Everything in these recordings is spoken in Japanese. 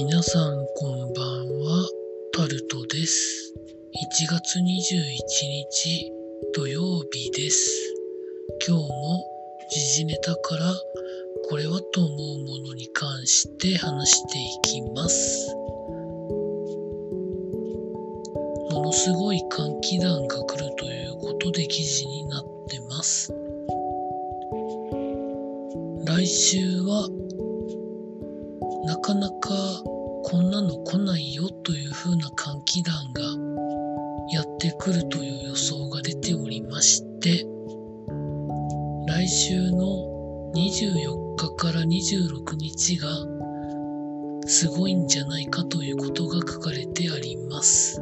皆さんこんばんは、タルトです。1月21日土曜日です。今日も時事ネタからこれはと思うものに関して話していきます。ものすごい寒気団が来るということで記事になってます。来週はなかなかこんなの来ないよという風な寒気団がやってくるという予想が出ておりまして来週の24日から26日がすごいんじゃないかということが書かれてあります。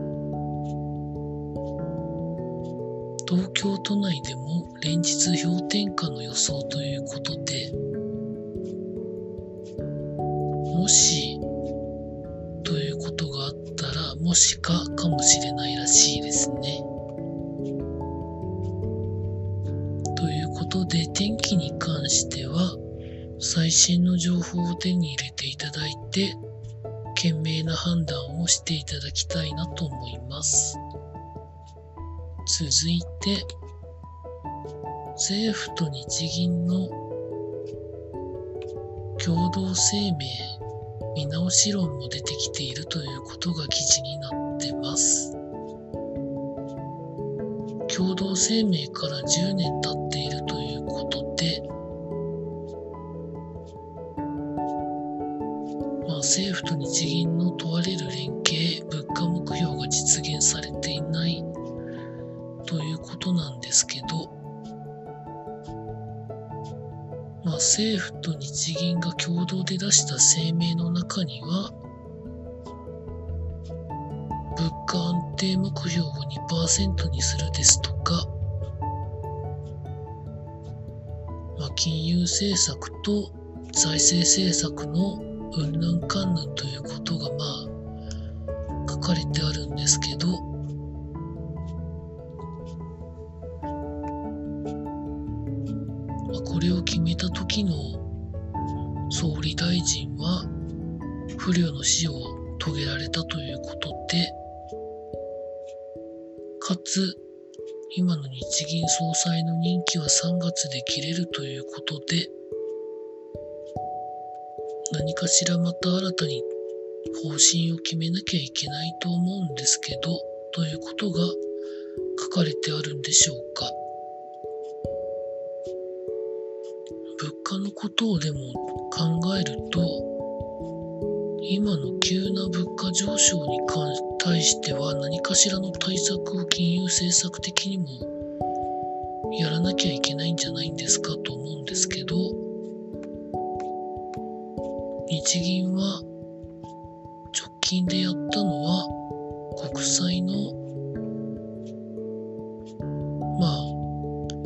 東京都内でも連日氷点下の予想というかかもしれないらしいですね。ということで天気に関しては最新の情報を手に入れていただいて賢明な判断をしていただきたいなと思います。続いて政府と日銀の共同声明見直し論も出てきているということが記事になってます。共同声明から10年経っているということで、まあ、政府と日銀の問われる連携、物価目標が実現されていないと日銀が共同で出した声明の中には、物価安定目標を2%にするですとか、まあ、金融政策と財政政策のうんぬんかんぬんということがまあ書かれてあるんですけど、これを決めた時の総理大臣は不慮の死を遂げられたということで、かつ今の日銀総裁の任期は3月で切れるということで、何かしらまた新たに方針を決めなきゃいけないと思うんですけど、ということが書かれてあるんでしょうか。物価のことをでも考えると、今の急な物価上昇に関対しては何かしらの対策を金融政策的にもやらなきゃいけないんじゃないんですかと思うんですけど、日銀は直近でやったのは国債のまあ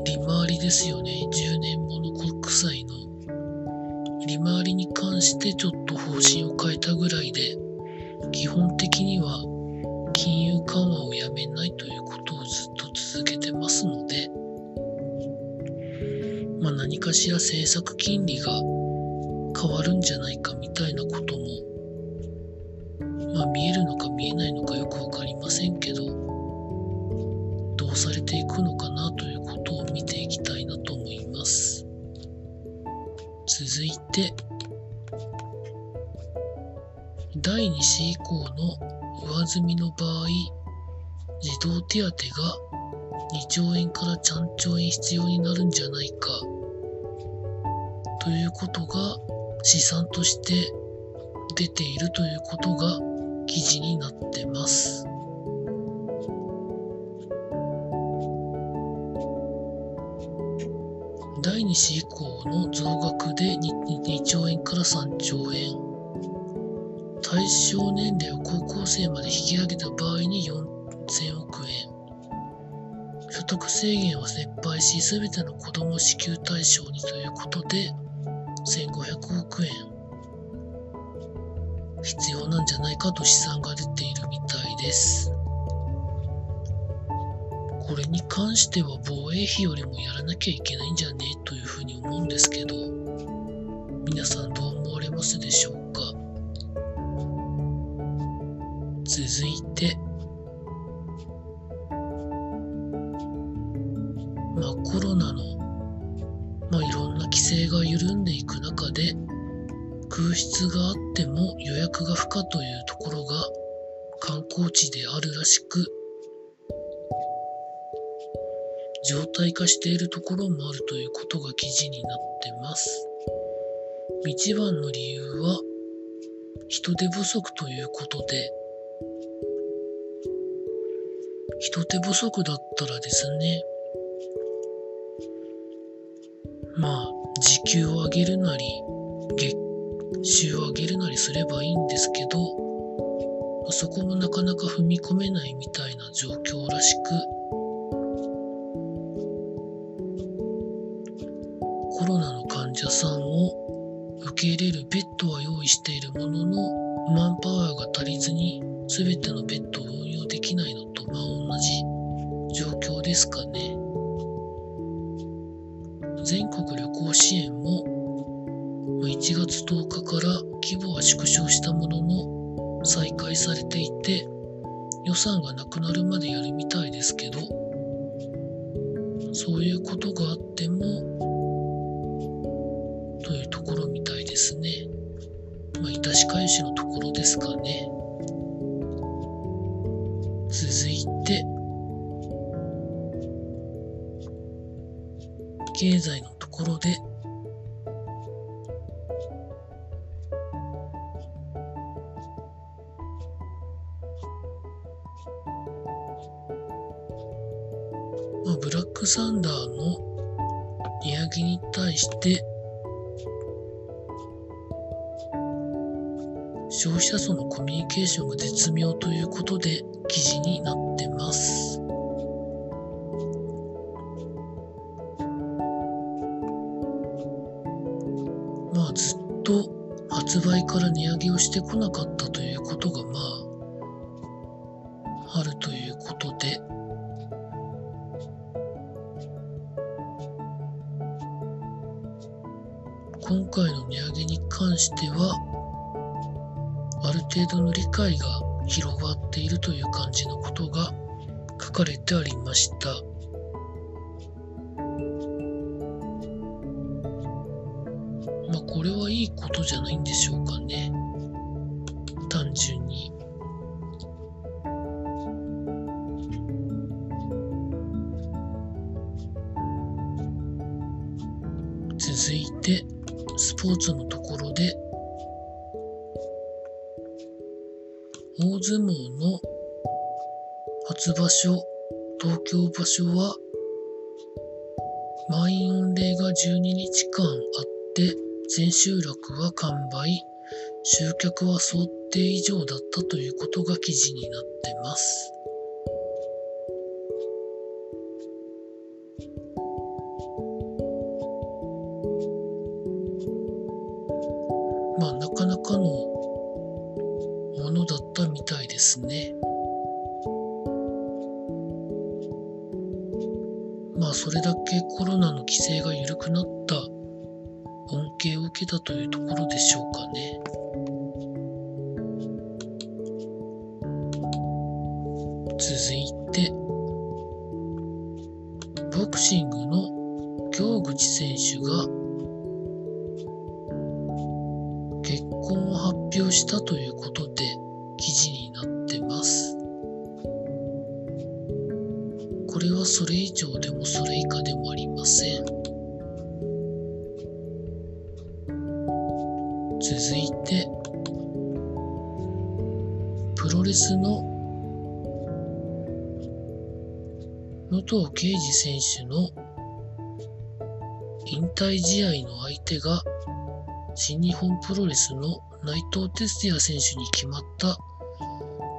利回りですよね。10年もの国債の回りに関してちょっと方針を変えたぐらいで基本的には金融緩和をやめないということをずっと続けてますのでまあ何かしら政策金利が変わるんじゃないかみたいなこともまあ見えるのか見えないのかよくわかりませんけど第2子以降の上積みの場合児童手当が2兆円から3兆円必要になるんじゃないかということが試算として出ているということが記事になってます。第2子以降の増額で 2, 2兆円から3兆円対象年齢を高校生まで引き上げた場合に4000億円。所得制限を撤廃し全ての子ども支給対象にということで1500億円。必要なんじゃないかと試算が出ているみたいです。これに関しては防衛費よりもやらなきゃいけないんじゃね？というふうに思うんですけど、皆さんどう思われますでしょう？か続いて、まあコロナの、まあいろんな規制が緩んでいく中で、空室があっても予約が不可というところが観光地であるらしく、状態化しているところもあるということが記事になってます。一番の理由は人手不足ということで、人手不足だったらですね、まあ、時給を上げるなり、月収を上げるなりすればいいんですけど、そこもなかなか踏み込めないみたいな状況らしく、コロナの患者さんを受け入れるベッドは用意しているものの、マンパワーが足りずに全てのベッドを運用できないのと、同じ？状況ですかね？全国旅行支援も1月10日から規模は縮小したものの再開されていて予算がなくなるまでやるみたいですけどそういうことがあってもというところみたいですね。まあ、致し返しのところですかね。経済のところで、まあ、ブラックサンダーの値上げに対して消費者層のコミュニケーションが絶妙ということで記事になってます。発売から値上げをしてこなかったということがまああるということで今回の値上げに関してはある程度の理解が広がっているという感じのことが書かれてありました。ことじゃないんでしょうかね。単純に。続いて、スポーツのところで、大相撲の初場所、東京場所は、満員御礼が12日間あって、千秋楽は完売、集客は想定以上だったということが記事になってます。まあ、なかなかのものだったみたいですね。まあ、それだけコロナの規制が緩くなった恵を受けたというところでしょうかね。続いて、ボクシングの京口選手が結婚を発表したということで記事になってます。これはそれ以上でもそれ以下でもありません。続いて、プロレスの武藤敬司選手の引退試合の相手が新日本プロレスの内藤哲也選手に決まった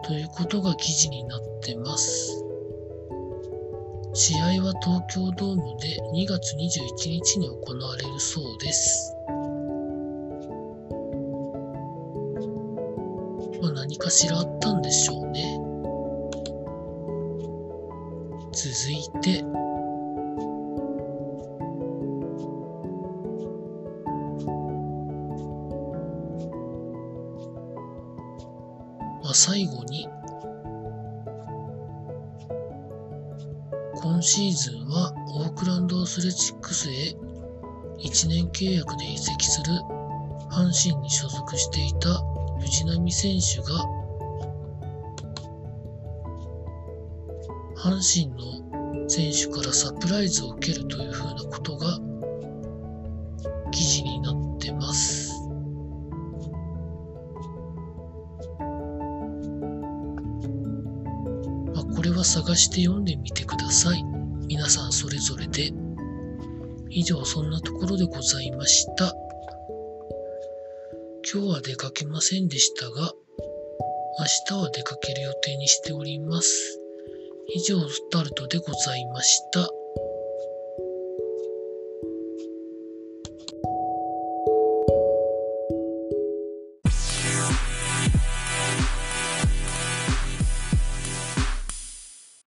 ということが記事になってます。試合は東京ドームで2月21日に行われるそうです。何かしらあったんでしょうね。続いて、まあ、最後に、今シーズンはオークランド・アスレチックスへ1年契約で移籍する阪神に所属していた藤浪選手が阪神の選手からサプライズを受けるというふうなことが記事になってます。まあ、これは探して読んでみてください。皆さんそれぞれで。以上そんなところでございました。今日は出かけませんでしたが、明日は出かける予定にしております。以上、スタルトでございました。